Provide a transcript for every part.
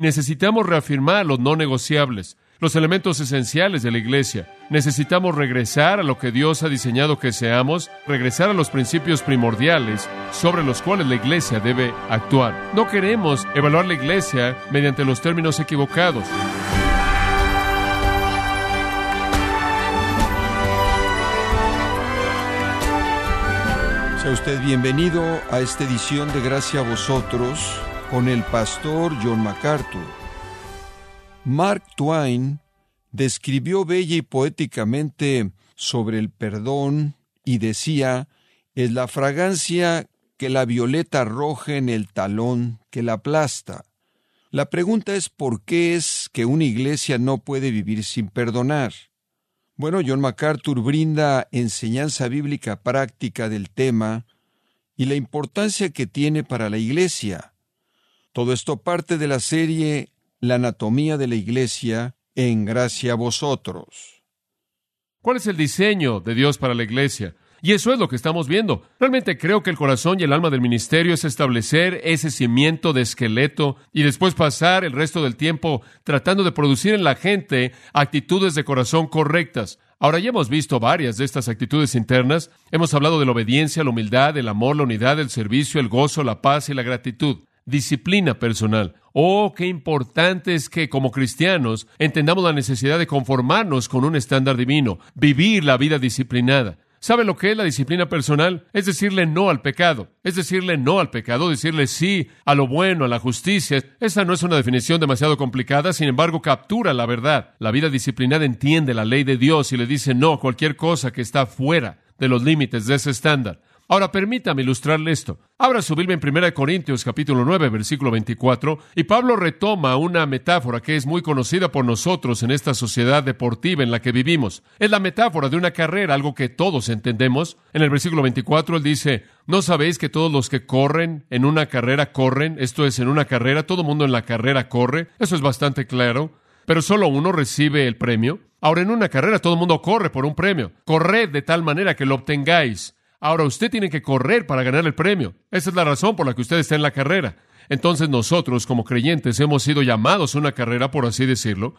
Necesitamos reafirmar los no negociables, los elementos esenciales de la iglesia. Necesitamos regresar a lo que Dios ha diseñado que seamos, regresar a los principios primordiales sobre los cuales la iglesia debe actuar. No queremos evaluar la iglesia mediante los términos equivocados. Sea usted bienvenido a esta edición de Gracia a vosotros con el pastor John MacArthur. Mark Twain describió bella y poéticamente sobre el perdón y decía, es la fragancia que la violeta roja en el talón que la aplasta. La pregunta es por qué es que una iglesia no puede vivir sin perdonar. Bueno, John MacArthur brinda enseñanza bíblica práctica del tema y la importancia que tiene para la Iglesia. Todo esto parte de la serie La anatomía de la Iglesia en gracia a vosotros. ¿Cuál es el diseño de Dios para la Iglesia? Y eso es lo que estamos viendo. Realmente creo que el corazón y el alma del ministerio es establecer ese cimiento de esqueleto y después pasar el resto del tiempo tratando de producir en la gente actitudes de corazón correctas. Ahora ya hemos visto varias de estas actitudes internas. Hemos hablado de la obediencia, la humildad, el amor, la unidad, el servicio, el gozo, la paz y la gratitud. Disciplina personal. Oh, qué importante es que como cristianos entendamos la necesidad de conformarnos con un estándar divino, vivir la vida disciplinada. ¿Sabe lo que es la disciplina personal? Es decirle no al pecado. Es decirle no al pecado, decirle sí a lo bueno, a la justicia. Esa no es una definición demasiado complicada, sin embargo captura la verdad. La vida disciplinada entiende la ley de Dios y le dice no a cualquier cosa que está fuera de los límites de ese estándar. Ahora permítame ilustrarle esto. Abra su Biblia en 1 Corintios capítulo 9, versículo 24, y Pablo retoma una metáfora que es muy conocida por nosotros en esta sociedad deportiva en la que vivimos. Es la metáfora de una carrera, algo que todos entendemos. En el versículo 24 él dice, ¿no sabéis que todos los que corren en una carrera corren? Esto es, en una carrera, todo mundo en la carrera corre. Eso es bastante claro. Pero solo uno recibe el premio. Ahora, en una carrera todo el mundo corre por un premio. Corred de tal manera que lo obtengáis. Ahora usted tiene que correr para ganar el premio. Esa es la razón por la que usted está en la carrera. Entonces nosotros como creyentes hemos sido llamados a una carrera, por así decirlo,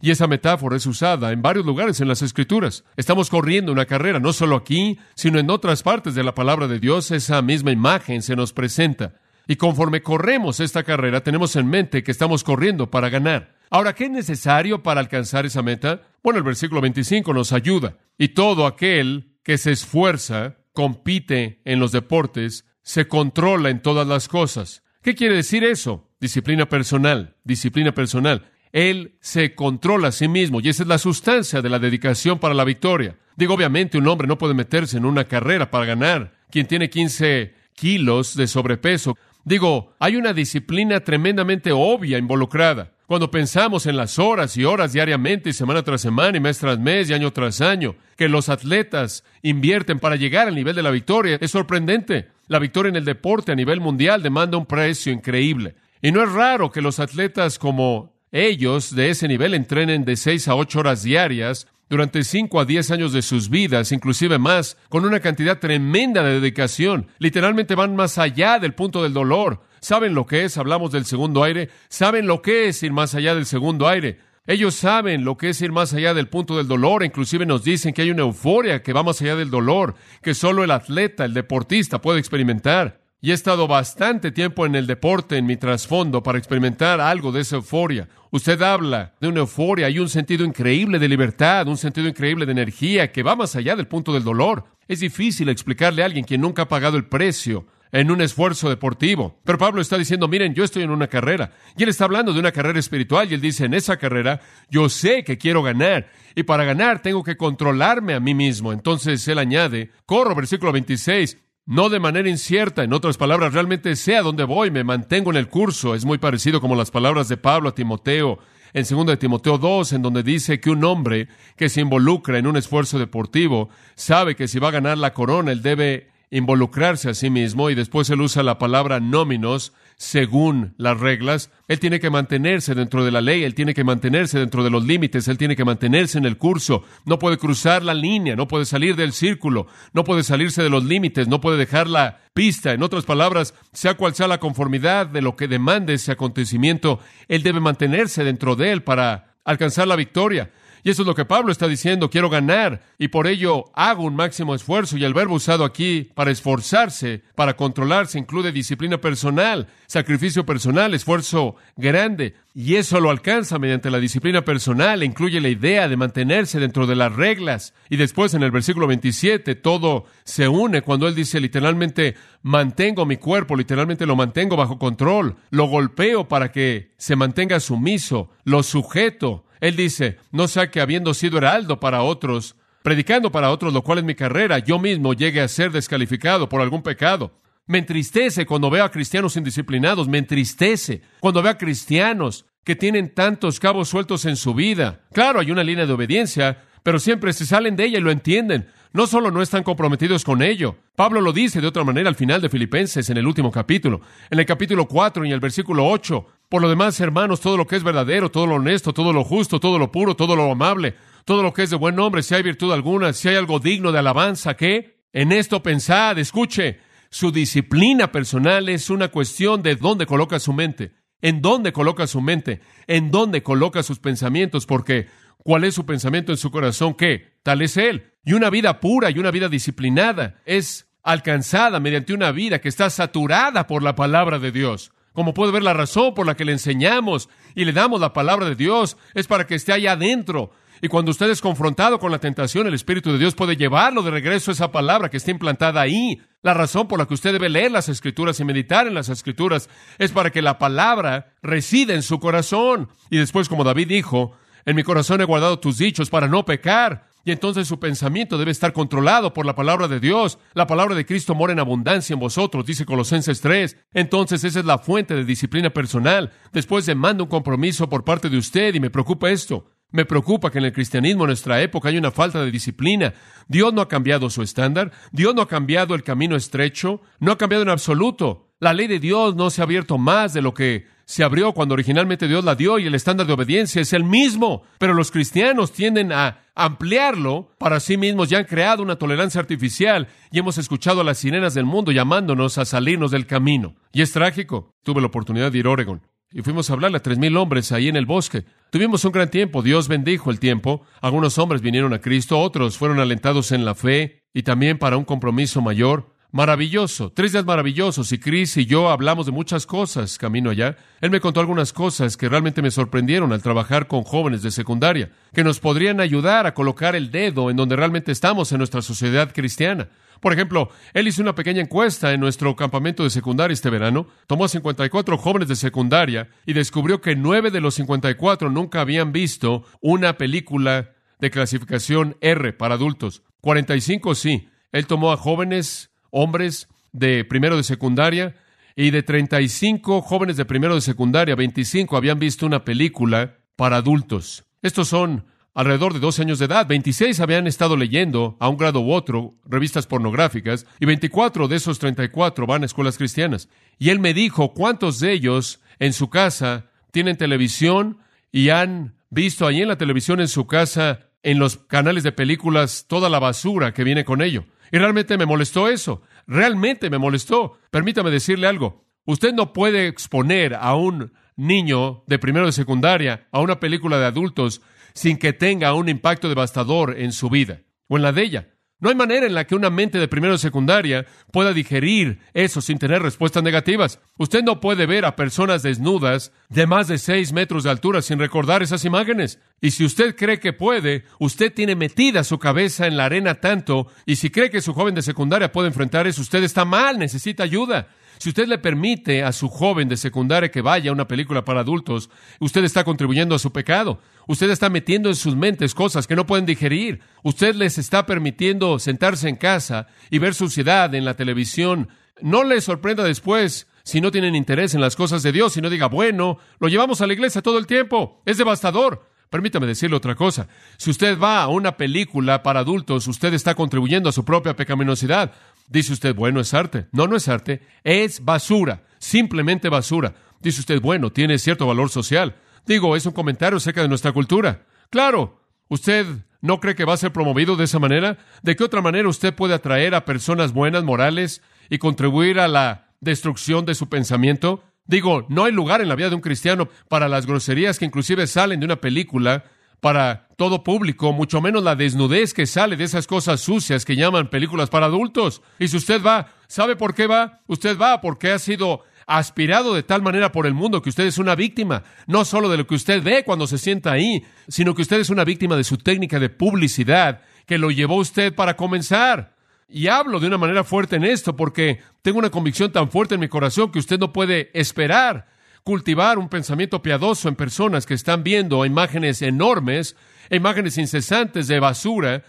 y esa metáfora es usada en varios lugares en las Escrituras. Estamos corriendo una carrera, no solo aquí, sino en otras partes de la palabra de Dios, esa misma imagen se nos presenta. Y conforme corremos esta carrera, tenemos en mente que estamos corriendo para ganar. Ahora, ¿qué es necesario para alcanzar esa meta? Bueno, el versículo 25 nos ayuda. Y todo aquel que se esfuerza compite en los deportes, se controla en todas las cosas. ¿Qué quiere decir eso? Disciplina personal, disciplina personal. Él se controla a sí mismo y esa es la sustancia de la dedicación para la victoria. Digo, obviamente un hombre no puede meterse en una carrera para ganar. Quien tiene 15 kilos de sobrepeso. Digo, hay una disciplina tremendamente obvia involucrada. Cuando pensamos en las horas y horas diariamente, semana tras semana, y mes tras mes, y año tras año, que los atletas invierten para llegar al nivel de la victoria, es sorprendente. La victoria en el deporte a nivel mundial demanda un precio increíble. Y no es raro que los atletas como ellos de ese nivel entrenen de seis a ocho horas diarias durante cinco a diez años de sus vidas, inclusive más, con una cantidad tremenda de dedicación. Literalmente van más allá del punto del dolor. ¿Saben lo que es? Hablamos del segundo aire. ¿Saben lo que es ir más allá del segundo aire? Ellos saben lo que es ir más allá del punto del dolor. Inclusive nos dicen que hay una euforia que va más allá del dolor, que solo el atleta, el deportista puede experimentar. Y he estado bastante tiempo en el deporte, en mi trasfondo, para experimentar algo de esa euforia. Usted habla de una euforia, hay un sentido increíble de libertad, un sentido increíble de energía que va más allá del punto del dolor. Es difícil explicarle a alguien quien nunca ha pagado el precio en un esfuerzo deportivo. Pero Pablo está diciendo, miren, yo estoy en una carrera. Y él está hablando de una carrera espiritual y él dice, en esa carrera yo sé que quiero ganar. Y para ganar tengo que controlarme a mí mismo. Entonces él añade, corro, versículo 26, no de manera incierta, en otras palabras, realmente sé a dónde voy, me mantengo en el curso. Es muy parecido como las palabras de Pablo a Timoteo en 2 de Timoteo 2, en donde dice que un hombre que se involucra en un esfuerzo deportivo sabe que si va a ganar la corona, él debe involucrarse a sí mismo y después él usa la palabra nóminos según las reglas. Él tiene que mantenerse dentro de la ley, él tiene que mantenerse dentro de los límites, él tiene que mantenerse en el curso. No puede cruzar la línea, no puede salir del círculo, no puede salirse de los límites, no puede dejar la pista. En otras palabras, sea cual sea la conformidad de lo que demande ese acontecimiento, él debe mantenerse dentro de él para alcanzar la victoria. Y eso es lo que Pablo está diciendo, quiero ganar y por ello hago un máximo esfuerzo. Y el verbo usado aquí para esforzarse, para controlarse, incluye disciplina personal, sacrificio personal, esfuerzo grande. Y eso lo alcanza mediante la disciplina personal, incluye la idea de mantenerse dentro de las reglas. Y después en el versículo 27 todo se une cuando él dice literalmente, mantengo mi cuerpo, literalmente lo mantengo bajo control, lo golpeo para que se mantenga sumiso, lo sujeto. Él dice, no sea que habiendo sido heraldo para otros, predicando para otros, lo cual es mi carrera, yo mismo llegue a ser descalificado por algún pecado. Me entristece cuando veo a cristianos indisciplinados, me entristece cuando veo a cristianos que tienen tantos cabos sueltos en su vida. Claro, hay una línea de obediencia, pero siempre se salen de ella y lo entienden. No solo no están comprometidos con ello. Pablo lo dice de otra manera al final de Filipenses en el último capítulo. En el capítulo 4 y el versículo 8. Por lo demás, hermanos, todo lo que es verdadero, todo lo honesto, todo lo justo, todo lo puro, todo lo amable, todo lo que es de buen nombre, si hay virtud alguna, si hay algo digno de alabanza, ¿qué? En esto pensad, escuche, su disciplina personal es una cuestión de dónde coloca su mente, en dónde coloca su mente, en dónde coloca sus pensamientos, porque ¿cuál es su pensamiento en su corazón? ¿Qué? Tal es Él. Y una vida pura y una vida disciplinada es alcanzada mediante una vida que está saturada por la palabra de Dios. Como puede ver, la razón por la que le enseñamos y le damos la palabra de Dios es para que esté allá adentro. Y cuando usted es confrontado con la tentación, el Espíritu de Dios puede llevarlo de regreso a esa palabra que está implantada ahí. La razón por la que usted debe leer las Escrituras y meditar en las Escrituras es para que la palabra resida en su corazón. Y después, como David dijo, en mi corazón he guardado tus dichos para no pecar. Y entonces su pensamiento debe estar controlado por la palabra de Dios. La palabra de Cristo mora en abundancia en vosotros, dice Colosenses 3. Entonces esa es la fuente de disciplina personal. Después demanda un compromiso por parte de usted y me preocupa esto. Me preocupa que en el cristianismo en nuestra época hay una falta de disciplina. Dios no ha cambiado su estándar, Dios no ha cambiado el camino estrecho, no ha cambiado en absoluto. La ley de Dios no se ha abierto más de lo que se abrió cuando originalmente Dios la dio y el estándar de obediencia es el mismo. Pero los cristianos tienden a ampliarlo para sí mismos ya han creado una tolerancia artificial y hemos escuchado a las sirenas del mundo llamándonos a salirnos del camino. Y es trágico. Tuve la oportunidad de ir a Oregon y fuimos a hablarle a tres mil hombres ahí en el bosque. Tuvimos un gran tiempo. Dios bendijo el tiempo. Algunos hombres vinieron a Cristo, otros fueron alentados en la fe y también para un compromiso mayor. Maravilloso, tres días maravillosos y Chris y yo hablamos de muchas cosas camino allá. Él me contó algunas cosas que realmente me sorprendieron al trabajar con jóvenes de secundaria, que nos podrían ayudar a colocar el dedo en donde realmente estamos en nuestra sociedad cristiana. Por ejemplo, él hizo una pequeña encuesta en nuestro campamento de secundaria este verano, tomó a 54 jóvenes de secundaria y descubrió que nueve de los 54 nunca habían visto una película de clasificación R para adultos. 45 sí. Él tomó a jóvenes hombres de primero de secundaria y de 35 jóvenes de primero de secundaria, 25 habían visto una película para adultos. Estos son alrededor de 12 años de edad. 26 habían estado leyendo, a un grado u otro, revistas pornográficas, y 24 de esos 34 van a escuelas cristianas. Y él me dijo cuántos de ellos en su casa tienen televisión y han visto ahí en la televisión en su casa, en los canales de películas, toda la basura que viene con ello. Y realmente me molestó eso. Realmente me molestó. Permítame decirle algo. Usted no puede exponer a un niño de primero de secundaria a una película de adultos sin que tenga un impacto devastador en su vida o en la de ella. No hay manera en la que una mente de primero de secundaria pueda digerir eso sin tener respuestas negativas. Usted no puede ver a personas desnudas de más de seis metros de altura sin recordar esas imágenes. Y si usted cree que puede, usted tiene metida su cabeza en la arena tanto, y si cree que su joven de secundaria puede enfrentar eso, usted está mal, necesita ayuda. Si usted le permite a su joven de secundaria que vaya a una película para adultos, usted está contribuyendo a su pecado. Usted está metiendo en sus mentes cosas que no pueden digerir. Usted les está permitiendo sentarse en casa y ver suciedad en la televisión. No les sorprenda después si no tienen interés en las cosas de Dios y no diga, bueno, lo llevamos a la iglesia todo el tiempo. Es devastador. Permítame decirle otra cosa. Si usted va a una película para adultos, usted está contribuyendo a su propia pecaminosidad. Dice usted, bueno, es arte. No, no es arte, es basura, simplemente basura. Dice usted, bueno, tiene cierto valor social. Digo, es un comentario acerca de nuestra cultura. Claro, usted no cree que va a ser promovido de esa manera. ¿De qué otra manera usted puede atraer a personas buenas, morales, y contribuir a la destrucción de su pensamiento? Digo, no hay lugar en la vida de un cristiano para las groserías que inclusive salen de una película para todo público, mucho menos la desnudez que sale de esas cosas sucias que llaman películas para adultos. Y si usted va, ¿sabe por qué va? Usted va porque ha sido aspirado de tal manera por el mundo que usted es una víctima, no solo de lo que usted ve cuando se sienta ahí, sino que usted es una víctima de su técnica de publicidad que lo llevó usted para comenzar. Y hablo de una manera fuerte en esto porque tengo una convicción tan fuerte en mi corazón que usted no puede esperar cultivar un pensamiento piadoso en personas que están viendo imágenes enormes, imágenes incesantes de basura,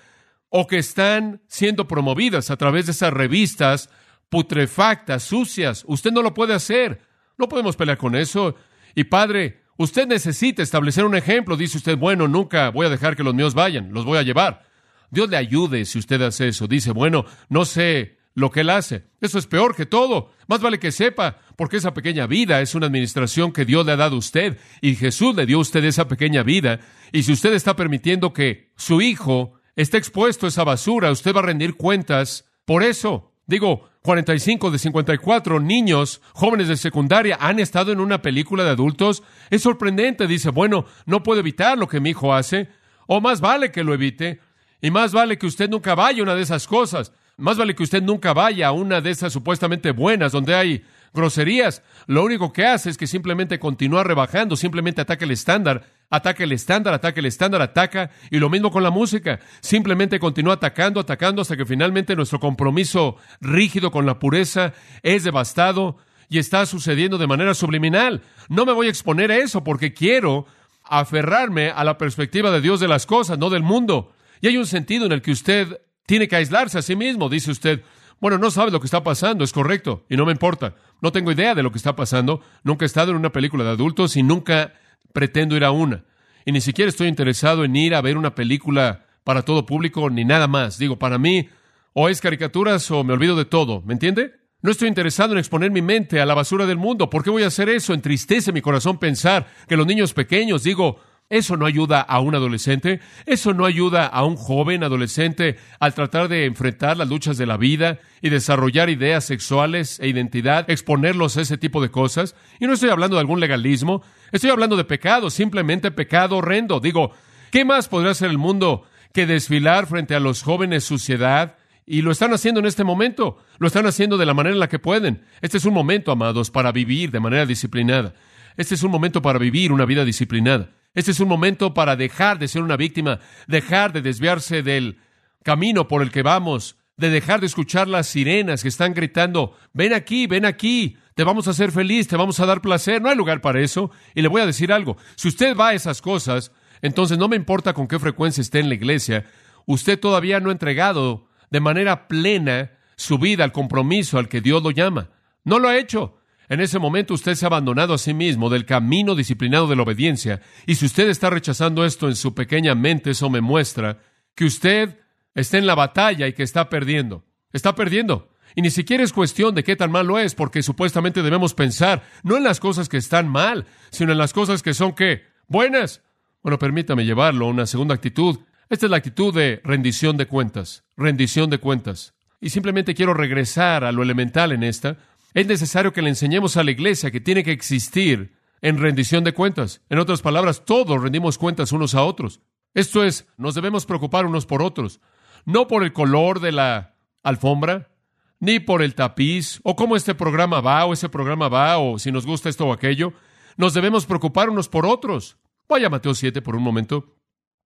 o que están siendo promovidas a través de esas revistas putrefactas, sucias. Usted no lo puede hacer. No podemos pelear con eso. Y padre, usted necesita establecer un ejemplo. Dice usted, bueno, nunca voy a dejar que los míos vayan, los voy a llevar. Dios le ayude si usted hace eso. Dice, bueno, no sé lo que él hace. Eso es peor que todo. Más vale que sepa, porque esa pequeña vida es una administración que Dios le ha dado a usted y Jesús le dio a usted esa pequeña vida. Y si usted está permitiendo que su hijo esté expuesto a esa basura, usted va a rendir cuentas por eso. Digo, 45 de 54 niños, jóvenes de secundaria, han estado en una película de adultos. Es sorprendente, dice, bueno, no puedo evitar lo que mi hijo hace, o más vale que lo evite, y más vale que usted nunca vaya a una de esas cosas, más vale que usted nunca vaya a una de esas supuestamente buenas donde hay groserías. Lo único que hace es que simplemente continúa rebajando, simplemente ataca el estándar, ataca el estándar, ataca el estándar, ataca, y lo mismo con la música. Simplemente continúa atacando, atacando hasta que finalmente nuestro compromiso rígido con la pureza es devastado y está sucediendo de manera subliminal. No me voy a exponer a eso porque quiero aferrarme a la perspectiva de Dios de las cosas, no del mundo. Y hay un sentido en el que usted tiene que aislarse a sí mismo, dice usted. Bueno, no sabe lo que está pasando, es correcto, y no me importa. No tengo idea de lo que está pasando. Nunca he estado en una película de adultos y nunca pretendo ir a una. Y ni siquiera estoy interesado en ir a ver una película para todo público ni nada más. Digo, para mí, o es caricaturas o me olvido de todo. ¿Me entiende? No estoy interesado en exponer mi mente a la basura del mundo. ¿Por qué voy a hacer eso? Entristece mi corazón pensar que los niños pequeños, digo, eso no ayuda a un adolescente, eso no ayuda a un joven adolescente al tratar de enfrentar las luchas de la vida y desarrollar ideas sexuales e identidad, exponerlos a ese tipo de cosas. Y no estoy hablando de algún legalismo, estoy hablando de pecado, simplemente pecado horrendo. Digo, ¿qué más podría hacer el mundo que desfilar frente a los jóvenes suciedad? Y lo están haciendo en este momento, lo están haciendo de la manera en la que pueden. Este es un momento, amados, para vivir de manera disciplinada. Este es un momento para vivir una vida disciplinada. Este es un momento para dejar de ser una víctima, dejar de desviarse del camino por el que vamos, de dejar de escuchar las sirenas que están gritando, ven aquí, ven aquí, te vamos a hacer feliz, te vamos a dar placer. No hay lugar para eso. Y le voy a decir algo, si usted va a esas cosas, entonces no me importa con qué frecuencia esté en la iglesia, usted todavía no ha entregado de manera plena su vida al compromiso al que Dios lo llama. No lo ha hecho. En ese momento usted se ha abandonado a sí mismo del camino disciplinado de la obediencia. Y si usted está rechazando esto en su pequeña mente, eso me muestra que usted está en la batalla y que está perdiendo. Está perdiendo. Y ni siquiera es cuestión de qué tan malo es, porque supuestamente debemos pensar no en las cosas que están mal, sino en las cosas que son qué? Buenas. Bueno, permítame llevarlo a una segunda actitud. Esta es la actitud de rendición de cuentas. Rendición de cuentas. Y simplemente quiero regresar a lo elemental en esta, es necesario que le enseñemos a la iglesia que tiene que existir en rendición de cuentas. En otras palabras, todos rendimos cuentas unos a otros. Esto es, nos debemos preocupar unos por otros, no por el color de la alfombra, ni por el tapiz, o cómo este programa va, o ese programa va, o si nos gusta esto o aquello. Nos debemos preocupar unos por otros. Vaya Mateo 7 por un momento.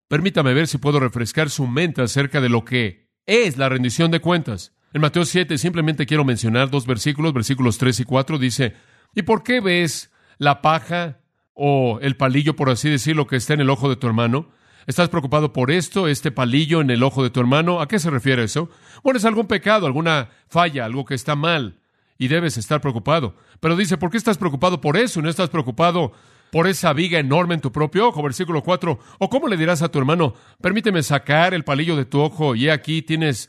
Permítame ver si puedo refrescar su mente acerca de lo que es la rendición de cuentas. En Mateo 7 simplemente quiero mencionar dos versículos, versículos 3 y 4, dice, ¿y por qué ves la paja o el palillo, por así decirlo, que está en el ojo de tu hermano? ¿Estás preocupado por esto, este palillo en el ojo de tu hermano? ¿A qué se refiere eso? Bueno, es algún pecado, alguna falla, algo que está mal y debes estar preocupado. Pero dice, ¿por qué estás preocupado por eso? ¿No estás preocupado por esa viga enorme en tu propio ojo? Versículo 4. ¿O cómo le dirás a tu hermano, permíteme sacar el palillo de tu ojo y aquí tienes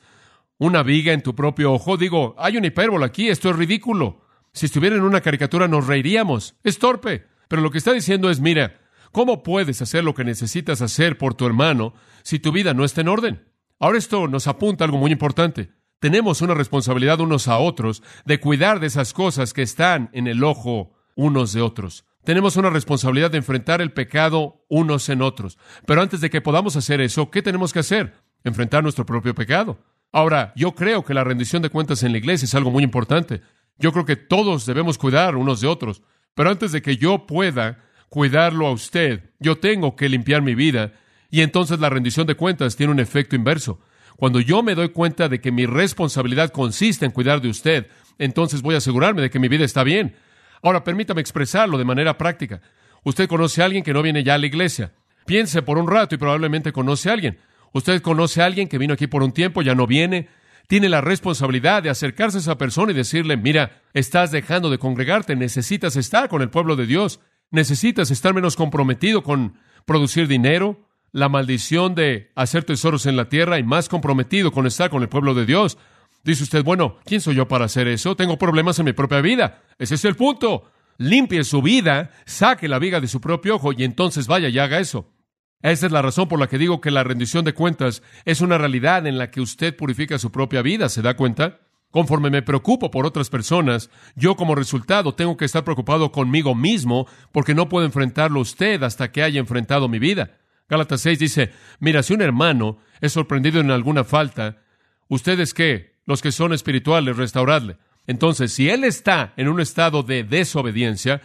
una viga en tu propio ojo. Digo, hay una hipérbole aquí, esto es ridículo. Si estuviera en una caricatura nos reiríamos. Es torpe. Pero lo que está diciendo es, mira, ¿cómo puedes hacer lo que necesitas hacer por tu hermano si tu vida no está en orden? Ahora esto nos apunta a algo muy importante. Tenemos una responsabilidad unos a otros de cuidar de esas cosas que están en el ojo unos de otros. Tenemos una responsabilidad de enfrentar el pecado unos en otros. Pero antes de que podamos hacer eso, ¿qué tenemos que hacer? Enfrentar nuestro propio pecado. Ahora, yo creo que la rendición de cuentas en la iglesia es algo muy importante. Yo creo que todos debemos cuidar unos de otros. Pero antes de que yo pueda cuidarlo a usted, yo tengo que limpiar mi vida. Y entonces la rendición de cuentas tiene un efecto inverso. Cuando yo me doy cuenta de que mi responsabilidad consiste en cuidar de usted, entonces voy a asegurarme de que mi vida está bien. Ahora, permítame expresarlo de manera práctica. Usted conoce a alguien que no viene ya a la iglesia. Piense por un rato y probablemente conoce a alguien. Usted conoce a alguien que vino aquí por un tiempo, ya no viene. Tiene la responsabilidad de acercarse a esa persona y decirle, mira, estás dejando de congregarte, necesitas estar con el pueblo de Dios, necesitas estar menos comprometido con producir dinero, la maldición de hacer tesoros en la tierra y más comprometido con estar con el pueblo de Dios. Dice usted, bueno, ¿quién soy yo para hacer eso? Tengo problemas en mi propia vida. Ese es el punto. Limpie su vida, saque la viga de su propio ojo y entonces vaya y haga eso. Esa es la razón por la que digo que la rendición de cuentas es una realidad en la que usted purifica su propia vida. ¿Se da cuenta? Conforme me preocupo por otras personas, yo como resultado tengo que estar preocupado conmigo mismo porque no puedo enfrentarlo usted hasta que haya enfrentado mi vida. Gálatas 6 dice, mira, si un hermano es sorprendido en alguna falta, ¿ustedes qué? Los que son espirituales, restauradle. Entonces, si él está en un estado de desobediencia,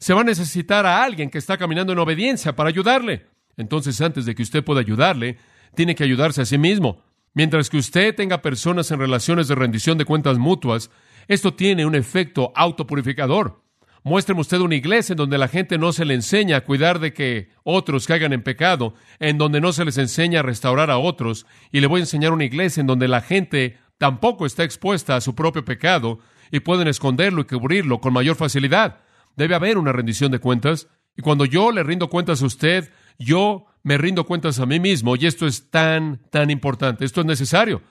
se va a necesitar a alguien que está caminando en obediencia para ayudarle. Entonces, antes de que usted pueda ayudarle, tiene que ayudarse a sí mismo. Mientras que usted tenga personas en relaciones de rendición de cuentas mutuas, esto tiene un efecto autopurificador. Muéstreme usted una iglesia en donde la gente no se le enseña a cuidar de que otros caigan en pecado, en donde no se les enseña a restaurar a otros, y le voy a enseñar una iglesia en donde la gente tampoco está expuesta a su propio pecado y pueden esconderlo y cubrirlo con mayor facilidad. Debe haber una rendición de cuentas, y cuando yo le rindo cuentas a usted, yo me rindo cuentas a mí mismo, y esto es tan, tan importante, esto es necesario.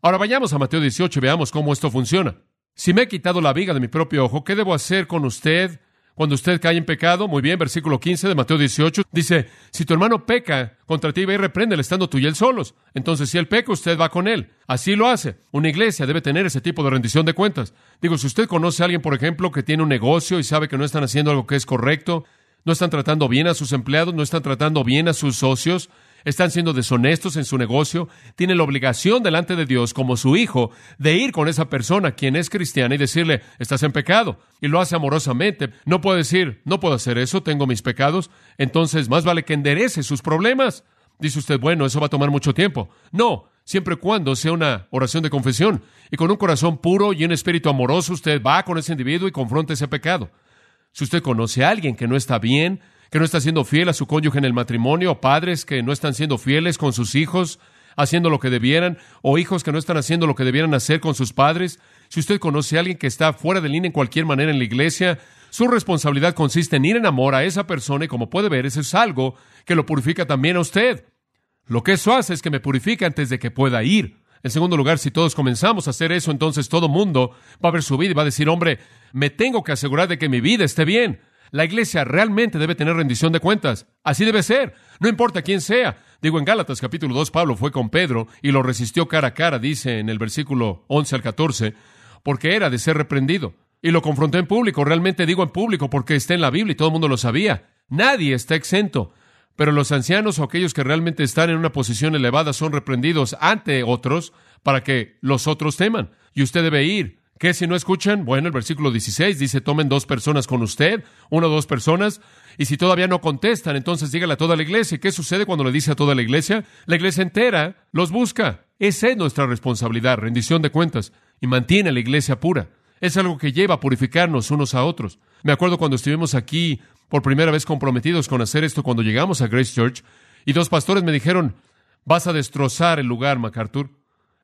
Ahora vayamos a Mateo 18 y veamos cómo esto funciona. Si me he quitado la viga de mi propio ojo, ¿qué debo hacer con usted cuando usted cae en pecado? Muy bien, versículo 15 de Mateo 18 dice, si tu hermano peca contra ti, ve y repréndele estando tú y él solos. Entonces, si él peca, usted va con él. Así lo hace. Una iglesia debe tener ese tipo de rendición de cuentas. Digo, si usted conoce a alguien, por ejemplo, que tiene un negocio y sabe que no están haciendo algo que es correcto, no están tratando bien a sus empleados, no están tratando bien a sus socios, están siendo deshonestos en su negocio, tiene la obligación delante de Dios como su hijo de ir con esa persona quien es cristiana y decirle, estás en pecado. Y lo hace amorosamente. No puede decir, no puedo hacer eso, tengo mis pecados. Entonces, más vale que enderece sus problemas. Dice usted, bueno, eso va a tomar mucho tiempo. No, siempre y cuando sea una oración de confesión. Y con un corazón puro y un espíritu amoroso, usted va con ese individuo y confronta ese pecado. Si usted conoce a alguien que no está bien, que no está siendo fiel a su cónyuge en el matrimonio, o padres que no están siendo fieles con sus hijos, haciendo lo que debieran, o hijos que no están haciendo lo que debieran hacer con sus padres. Si usted conoce a alguien que está fuera de línea en cualquier manera en la iglesia, su responsabilidad consiste en ir en amor a esa persona y como puede ver, eso es algo que lo purifica también a usted. Lo que eso hace es que me purifica antes de que pueda ir. En segundo lugar, si todos comenzamos a hacer eso, entonces todo mundo va a ver su vida y va a decir, hombre, me tengo que asegurar de que mi vida esté bien. La iglesia realmente debe tener rendición de cuentas. Así debe ser. No importa quién sea. Digo, en Gálatas capítulo 2, Pablo fue con Pedro y lo resistió cara a cara, dice en el versículo 11 al 14, porque era de ser reprendido. Y lo confrontó en público. Realmente digo en público porque está en la Biblia y todo el mundo lo sabía. Nadie está exento. Pero los ancianos o aquellos que realmente están en una posición elevada son reprendidos ante otros para que los otros teman. Y usted debe ir ¿Qué si no escuchan? Bueno, el versículo 16 dice, tomen dos personas con usted, una o dos personas, y si todavía no contestan, entonces dígale a toda la iglesia. ¿Qué sucede cuando le dice a toda la iglesia? La iglesia entera los busca. Esa es nuestra responsabilidad, rendición de cuentas, y mantiene a la iglesia pura. Es algo que lleva a purificarnos unos a otros. Me acuerdo cuando estuvimos aquí por primera vez comprometidos con hacer esto cuando llegamos a Grace Church, y dos pastores me dijeron, vas a destrozar el lugar, MacArthur.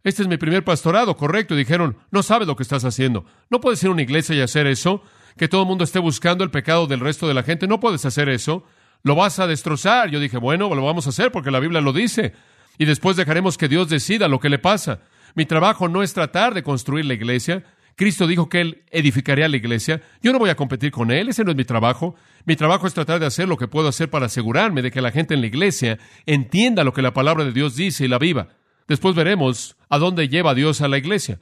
Este es mi primer pastorado, correcto. Y dijeron, no sabes lo que estás haciendo. No puedes ir a una iglesia y hacer eso. Que todo el mundo esté buscando el pecado del resto de la gente. No puedes hacer eso. Lo vas a destrozar. Yo dije, bueno, lo vamos a hacer porque la Biblia lo dice. Y después dejaremos que Dios decida lo que le pasa. Mi trabajo no es tratar de construir la iglesia. Cristo dijo que Él edificaría la iglesia. Yo no voy a competir con Él, ese no es mi trabajo. Mi trabajo es tratar de hacer lo que puedo hacer para asegurarme de que la gente en la iglesia entienda lo que la palabra de Dios dice y la viva. Después veremos a dónde lleva Dios a la iglesia.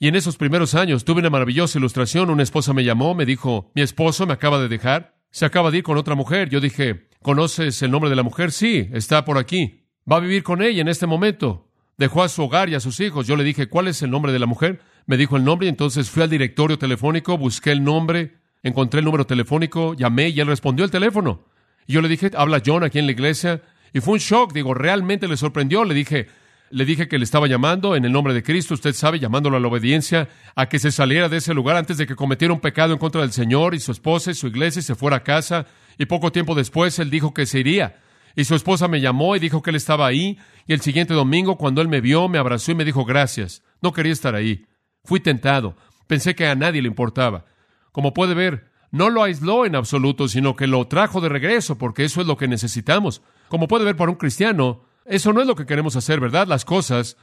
Y en esos primeros años tuve una maravillosa ilustración. Una esposa me llamó, me dijo, mi esposo me acaba de dejar, se acaba de ir con otra mujer. Yo dije, ¿conoces el nombre de la mujer? Sí, está por aquí. Va a vivir con ella en este momento. Dejó a su hogar y a sus hijos. Yo le dije, ¿cuál es el nombre de la mujer? Me dijo el nombre y entonces fui al directorio telefónico, busqué el nombre, encontré el número telefónico, llamé y él respondió el teléfono. Y yo le dije, habla John aquí en la iglesia. Y fue un shock, digo, realmente le sorprendió. Le dije, le dije que le estaba llamando en el nombre de Cristo, usted sabe, llamándolo a la obediencia, a que se saliera de ese lugar antes de que cometiera un pecado en contra del Señor y su esposa y su iglesia y se fuera a casa. Y poco tiempo después él dijo que se iría. Y su esposa me llamó y dijo que él estaba ahí. Y el siguiente domingo, cuando él me vio, me abrazó y me dijo gracias. No quería estar ahí. Fui tentado. Pensé que a nadie le importaba. Como puede ver, no lo aisló en absoluto, sino que lo trajo de regreso, porque eso es lo que necesitamos. Como puede ver para un cristiano, eso no es lo que queremos hacer, ¿verdad? Las cosas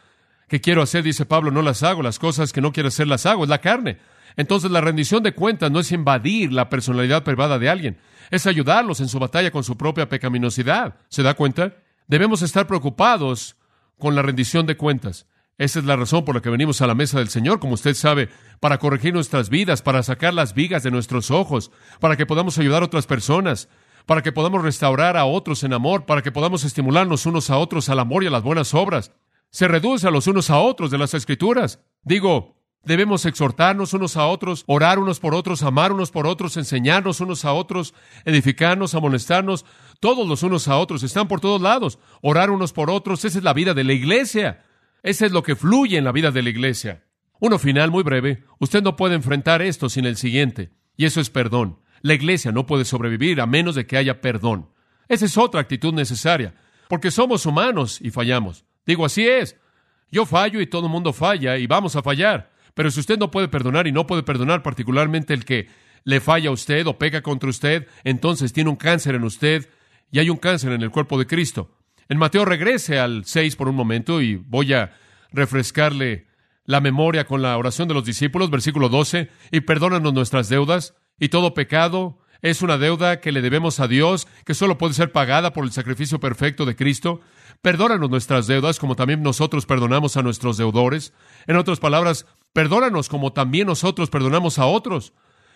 que quiero hacer, dice Pablo, no las hago. Las cosas que no quiero hacer las hago. Es la carne. Entonces la rendición de cuentas no es invadir la personalidad privada de alguien, es ayudarlos en su batalla con su propia pecaminosidad. ¿Se da cuenta? Debemos estar preocupados con la rendición de cuentas. Esa es la razón por la que venimos a la mesa del Señor, como usted sabe, para corregir nuestras vidas, para sacar las vigas de nuestros ojos, para que podamos ayudar a otras personas, para que podamos restaurar a otros en amor, para que podamos estimularnos unos a otros al amor y a las buenas obras. Se reduce a los unos a otros de las Escrituras. Digo, debemos exhortarnos unos a otros, orar unos por otros, amar unos por otros, enseñarnos unos a otros, edificarnos, amonestarnos. Todos los unos a otros están por todos lados. Orar unos por otros, esa es la vida de la iglesia. Ese es lo que fluye en la vida de la iglesia. Uno final muy breve. Usted no puede enfrentar esto sin el siguiente, y eso es perdón. La iglesia no puede sobrevivir a menos de que haya perdón. Esa es otra actitud necesaria, porque somos humanos y fallamos. Digo, así es. Yo fallo y todo el mundo falla y vamos a fallar. Pero si usted no puede perdonar y no puede perdonar particularmente el que le falla a usted o pega contra usted, entonces tiene un cáncer en usted y hay un cáncer en el cuerpo de Cristo. En Mateo regrese al 6 por un momento y voy a refrescarle la memoria con la oración de los discípulos, versículo 12, y perdónanos nuestras deudas, y todo pecado es una deuda que le debemos a Dios, que solo puede ser pagada por el sacrificio perfecto de Cristo. Perdónanos nuestras deudas, como también nosotros perdonamos a nuestros deudores. En otras palabras, perdónanos como también nosotros perdonamos a otros.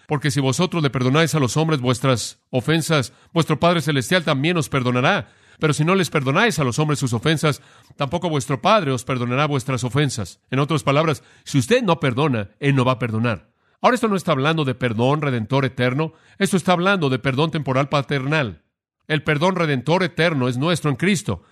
Porque si vosotros le perdonáis a los hombres vuestras ofensas, vuestro Padre Celestial también os perdonará. Pero si no les perdonáis a los hombres sus ofensas, tampoco vuestro Padre os perdonará vuestras ofensas. En otras palabras, si usted no perdona, Él no va a perdonar. Ahora esto no está hablando de perdón redentor eterno, esto está hablando de perdón temporal paternal. El perdón redentor eterno es nuestro en Cristo,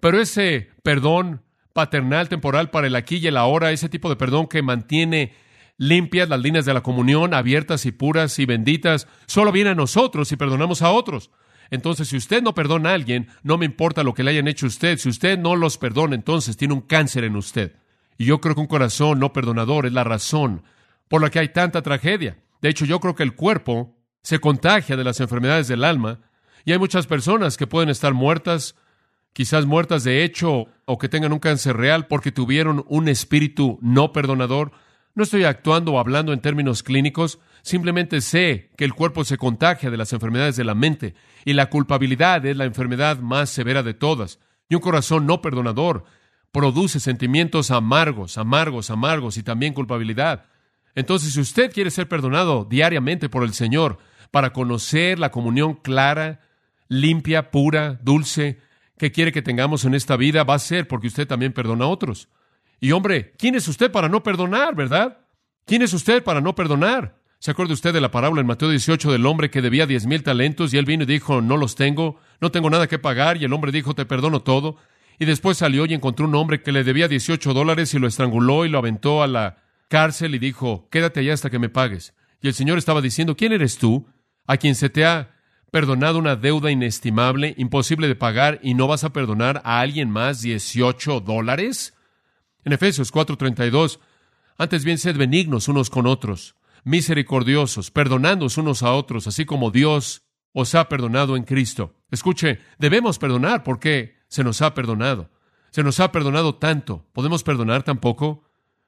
pero ese perdón paternal temporal para el aquí y el ahora, ese tipo de perdón que mantiene limpias las líneas de la comunión, abiertas y puras y benditas, solo viene a nosotros si perdonamos a otros. Entonces, si usted no perdona a alguien, no me importa lo que le hayan hecho a usted. Si usted no los perdona, entonces tiene un cáncer en usted. Y yo creo que un corazón no perdonador es la razón por la que hay tanta tragedia. De hecho, yo creo que el cuerpo se contagia de las enfermedades del alma y hay muchas personas que pueden estar muertas, quizás muertas de hecho o que tengan un cáncer real porque tuvieron un espíritu no perdonador. No estoy actuando o hablando en términos clínicos, simplemente sé que el cuerpo se contagia de las enfermedades de la mente y la culpabilidad es la enfermedad más severa de todas. Y un corazón no perdonador produce sentimientos amargos, amargos, amargos y también culpabilidad. Entonces, si usted quiere ser perdonado diariamente por el Señor para conocer la comunión clara, limpia, pura, dulce, que quiere que tengamos en esta vida, va a ser porque usted también perdona a otros. Y hombre, ¿quién es usted para no perdonar, verdad? ¿Quién es usted para no perdonar? ¿Se acuerda usted de la parábola en Mateo 18 del hombre que debía diez mil talentos y él vino y dijo, no los tengo, no tengo nada que pagar y el hombre dijo, te perdono todo? Y después salió y encontró un hombre que le debía 18 dólares y lo estranguló y lo aventó a la cárcel y dijo, quédate allá hasta que me pagues. Y el Señor estaba diciendo, ¿quién eres tú? A quien se te ha perdonado una deuda inestimable, imposible de pagar, y no vas a perdonar a alguien más 18 dólares? En Efesios 4:32, antes bien sed benignos unos con otros, misericordiosos, perdonándoos unos a otros, así como Dios os ha perdonado en Cristo. Escuche, debemos perdonar porque se nos ha perdonado. Se nos ha perdonado tanto. ¿Podemos perdonar tampoco?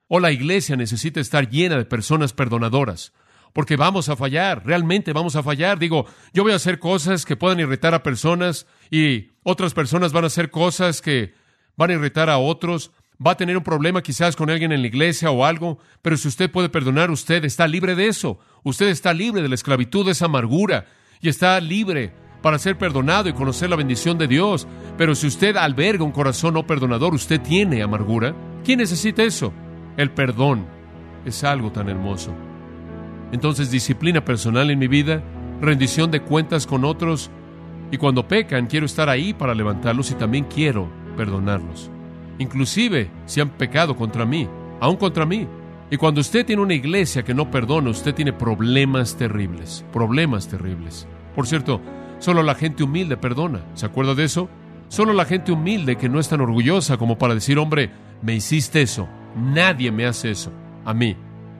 O la iglesia necesita estar llena de personas perdonadoras. Porque vamos a fallar, realmente vamos a fallar. Digo, yo voy a hacer cosas que puedan irritar a personas y otras personas van a hacer cosas que van a irritar a otros. Va a tener un problema quizás con alguien en la iglesia o algo, pero si usted puede perdonar, usted está libre de eso. Usted está libre de la esclavitud, de esa amargura y está libre para ser perdonado y conocer la bendición de Dios. Pero si usted alberga un corazón no perdonador, usted tiene amargura. ¿Quién necesita eso? El perdón es algo tan hermoso. Entonces, disciplina personal en mi vida, rendición de cuentas con otros, y cuando pecan, quiero estar ahí para levantarlos y también quiero perdonarlos. Inclusive si han pecado contra mí, aún contra mí. Y cuando usted tiene una iglesia que no perdona, usted tiene problemas terribles, problemas terribles. Por cierto, Solo la gente humilde perdona. ¿Se acuerda de eso? Solo la gente humilde que no es tan orgullosa como para decir, hombre, me hiciste eso. Nadie me hace eso. A mí.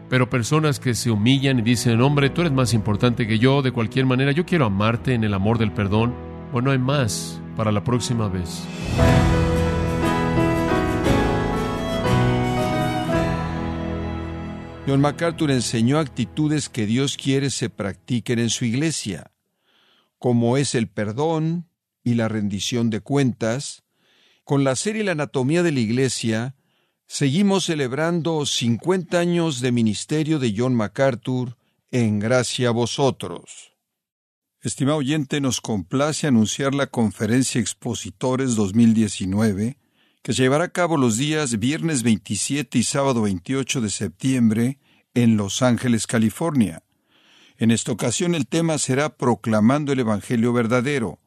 Pero personas que se humillan y dicen, hombre, tú eres más importante que yo, de cualquier manera, yo quiero amarte en el amor del perdón. Bueno, hay más para la próxima vez. John MacArthur enseñó actitudes que Dios quiere se practiquen en su iglesia como es el perdón y la rendición de cuentas, con la serie La Anatomía de la Iglesia, seguimos celebrando 50 años de ministerio de John MacArthur en gracia a vosotros. Estimado oyente, nos complace anunciar la Conferencia Expositores 2019, que se llevará a cabo los días viernes 27 y sábado 28 de septiembre en Los Ángeles, California. En esta ocasión el tema será Proclamando el Evangelio verdadero.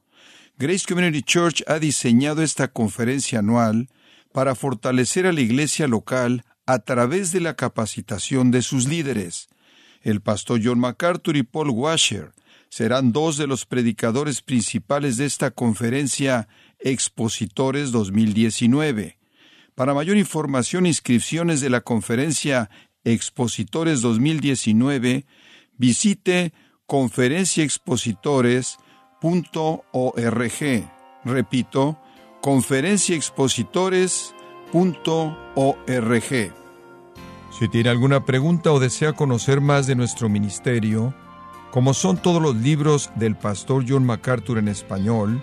Grace Community Church ha diseñado esta conferencia anual para fortalecer a la iglesia local a través de la capacitación de sus líderes. El pastor John MacArthur y Paul Washer serán dos de los predicadores principales de esta conferencia Expositores 2019. Para mayor información inscripciones de la conferencia Expositores 2019, visite conferenciaexpositores.org. Repito, conferenciaexpositores.org. Si tiene alguna pregunta o desea conocer más de nuestro ministerio, como son todos los libros del pastor John MacArthur en español